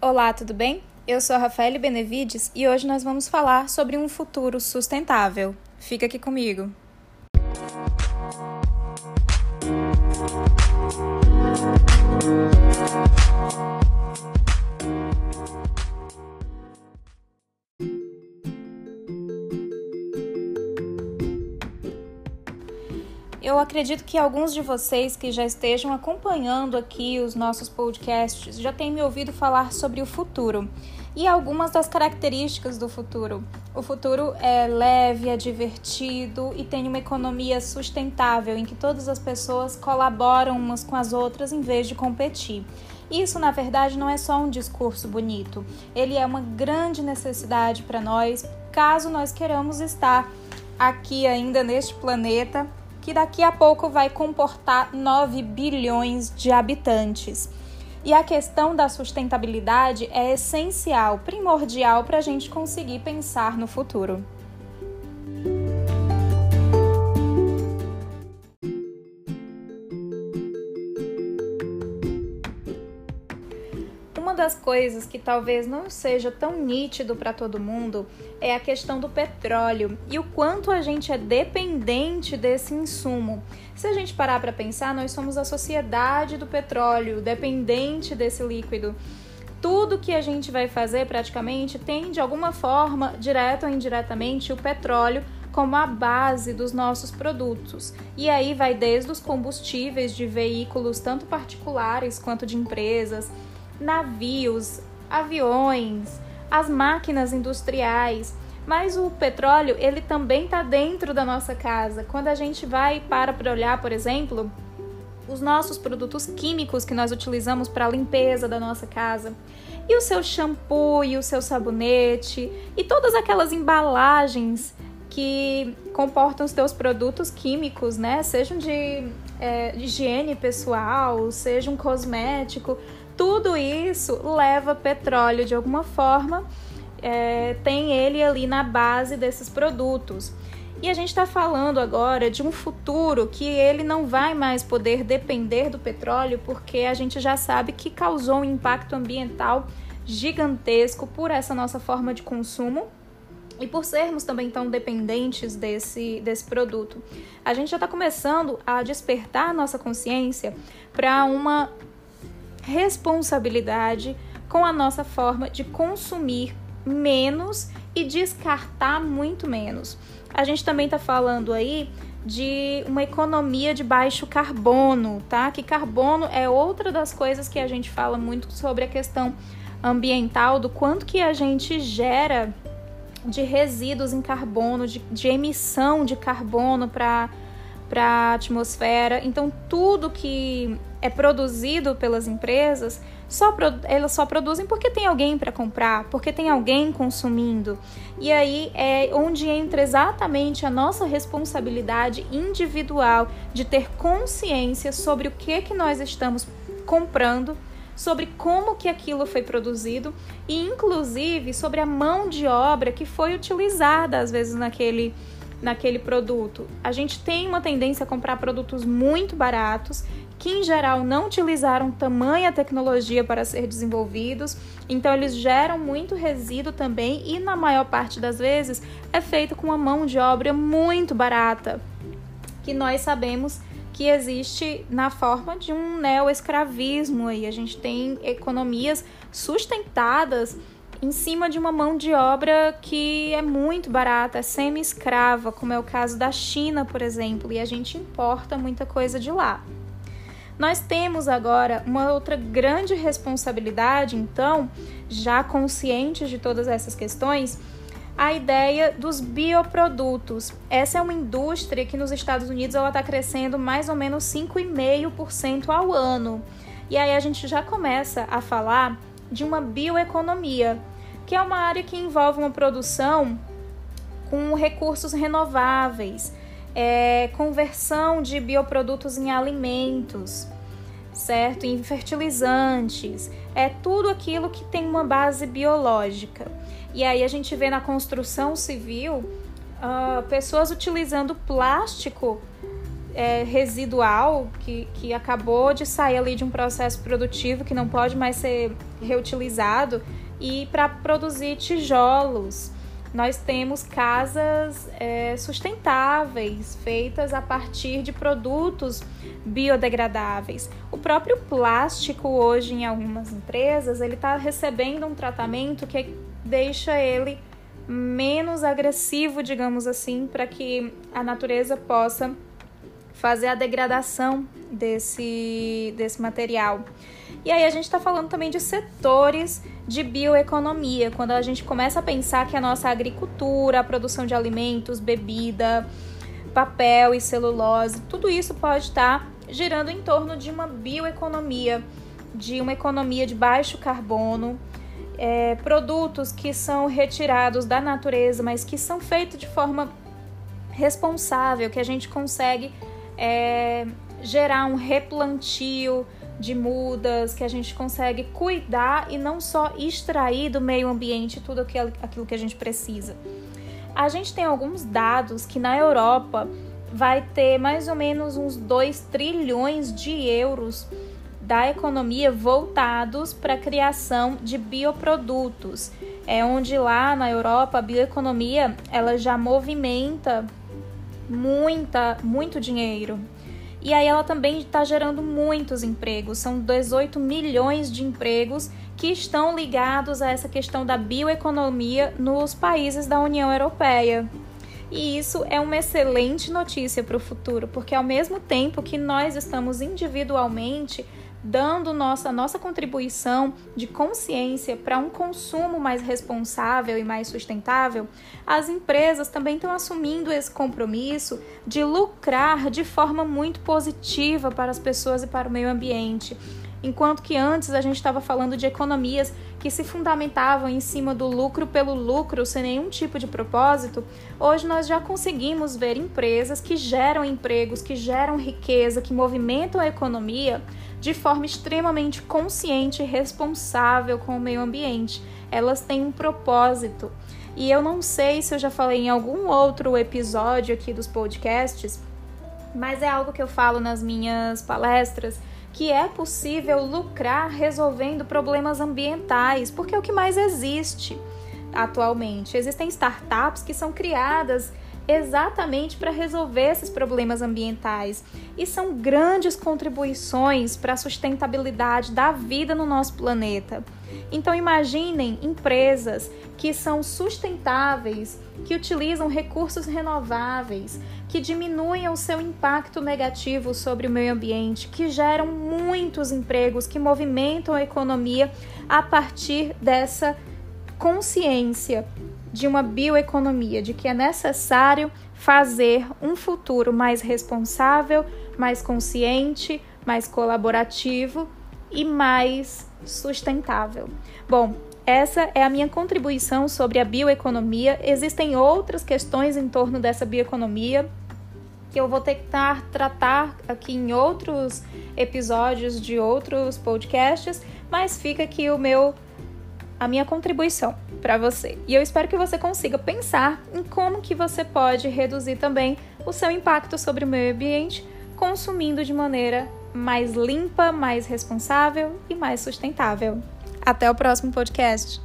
Olá, tudo bem? Eu sou a Rafaele Benevides e hoje nós vamos falar sobre um futuro sustentável. Fica aqui comigo. Eu acredito que alguns de vocês que já estejam acompanhando aqui os nossos podcasts já têm me ouvido falar sobre o futuro e algumas das características do futuro. O futuro é leve, é divertido e tem uma economia sustentável em que todas as pessoas colaboram umas com as outras em vez de competir. Isso, na verdade, não é só um discurso bonito, ele é uma grande necessidade para nós, caso nós queiramos estar aqui ainda neste planeta que daqui a pouco vai comportar 9 bilhões de habitantes. E a questão da sustentabilidade é essencial, primordial para a gente conseguir pensar no futuro. Das coisas que talvez não seja tão nítido para todo mundo é a questão do petróleo e o quanto a gente é dependente desse insumo. Se a gente parar para pensar, nós somos a sociedade do petróleo, dependente desse líquido. Tudo que a gente vai fazer praticamente tem de alguma forma, direta ou indiretamente, o petróleo como a base dos nossos produtos. E aí vai desde os combustíveis de veículos, tanto particulares quanto de empresas, navios, aviões, as máquinas industriais. Mas o petróleo, ele também está dentro da nossa casa. Quando a gente vai para para olhar, por exemplo, os nossos produtos químicos que nós utilizamos para a limpeza da nossa casa, e o seu shampoo e o seu sabonete, e todas aquelas embalagens que comportam os teus produtos químicos, né? Sejam de é, higiene pessoal, seja um cosmético, tudo isso leva petróleo de alguma forma, é, tem ele ali na base desses produtos. E a gente está falando agora de um futuro que ele não vai mais poder depender do petróleo, porque a gente já sabe que causou um impacto ambiental gigantesco por essa nossa forma de consumo e por sermos também tão dependentes desse, desse produto. A gente já está começando a despertar nossa consciência para uma responsabilidade com a nossa forma de consumir menos e descartar muito menos. A gente também está falando aí de uma economia de baixo carbono, tá? Que carbono é outra das coisas que a gente fala muito sobre a questão ambiental, do quanto que a gente gera de resíduos em carbono, de, de emissão de carbono para a atmosfera. Então, tudo que é produzido pelas empresas, só elas só produzem porque tem alguém para comprar, porque tem alguém consumindo. E aí é onde entra exatamente a nossa responsabilidade individual de ter consciência sobre o que que nós estamos comprando, sobre como que aquilo foi produzido e inclusive sobre a mão de obra que foi utilizada às vezes naquele naquele produto. A gente tem uma tendência a comprar produtos muito baratos que em geral não utilizaram tamanha tecnologia para ser desenvolvidos, então eles geram muito resíduo também e na maior parte das vezes é feito com uma mão de obra muito barata, que nós sabemos que existe na forma de um neo-escravismo aí. A gente tem economias sustentadas em cima de uma mão de obra que é muito barata, é semi-escrava, como é o caso da China, por exemplo, e a gente importa muita coisa de lá. Nós temos agora uma outra grande responsabilidade, então, já conscientes de todas essas questões, a ideia dos bioprodutos. Essa é uma indústria que nos Estados Unidos ela está crescendo mais ou menos 5,5% ao ano. E aí a gente já começa a falar de uma bioeconomia, que é uma área que envolve uma produção com recursos renováveis, é, conversão de bioprodutos em alimentos, certo? Em fertilizantes, é tudo aquilo que tem uma base biológica. E aí a gente vê na construção civil uh, pessoas utilizando plástico é, residual que, que acabou de sair ali de um processo produtivo que não pode mais ser reutilizado e para produzir tijolos. Nós temos casas é, sustentáveis, feitas a partir de produtos biodegradáveis. O próprio plástico hoje em algumas empresas ele está recebendo um tratamento que deixa ele menos agressivo, digamos assim, para que a natureza possa fazer a degradação desse, desse material. E aí a gente está falando também de setores de bioeconomia, quando a gente começa a pensar que a nossa agricultura, a produção de alimentos, bebida, papel e celulose, tudo isso pode estar girando em torno de uma bioeconomia, de uma economia de baixo carbono, é, produtos que são retirados da natureza, mas que são feitos de forma responsável, que a gente consegue é, gerar um replantio de mudas, que a gente consegue cuidar e não só extrair do meio ambiente tudo aquilo que a gente precisa. A gente tem alguns dados que na Europa vai ter mais ou menos uns 2 trilhões de euros da economia voltados para a criação de bioprodutos. É onde lá na Europa a bioeconomia ela já movimenta muita, muito dinheiro. E aí ela também está gerando muitos empregos, são 18 milhões de empregos que estão ligados a essa questão da bioeconomia nos países da União Europeia. E isso é uma excelente notícia para o futuro, porque ao mesmo tempo que nós estamos individualmente dando nossa, nossa contribuição de consciência para um consumo mais responsável e mais sustentável, as empresas também estão assumindo esse compromisso de lucrar de forma muito positiva para as pessoas e para o meio ambiente. Enquanto que antes a gente estava falando de economias que se fundamentavam em cima do lucro pelo lucro, sem nenhum tipo de propósito, hoje nós já conseguimos ver empresas que geram empregos, que geram riqueza, que movimentam a economia de forma extremamente consciente e responsável com o meio ambiente. Elas têm um propósito. E eu não sei se eu já falei em algum outro episódio aqui dos podcasts, mas é algo que eu falo nas minhas palestras que é possível lucrar resolvendo problemas ambientais, porque é o que mais existe atualmente. Existem startups que são criadas exatamente para resolver esses problemas ambientais e são grandes contribuições para a sustentabilidade da vida no nosso planeta. Então imaginem empresas que são sustentáveis, que utilizam recursos renováveis, que diminuem o seu impacto negativo sobre o meio ambiente, que geram muitos empregos, que movimentam a economia a partir dessa consciência de uma bioeconomia, de que é necessário fazer um futuro mais responsável, mais consciente, mais colaborativo e mais sustentável. Bom, essa é a minha contribuição sobre a bioeconomia. Existem outras questões em torno dessa bioeconomia que eu vou tentar tratar aqui em outros episódios de outros podcasts, mas fica aqui o meu a minha contribuição para você. E eu espero que você consiga pensar em como que você pode reduzir também o seu impacto sobre o meio ambiente consumindo de maneira mais limpa, mais responsável e mais sustentável. Até o próximo podcast.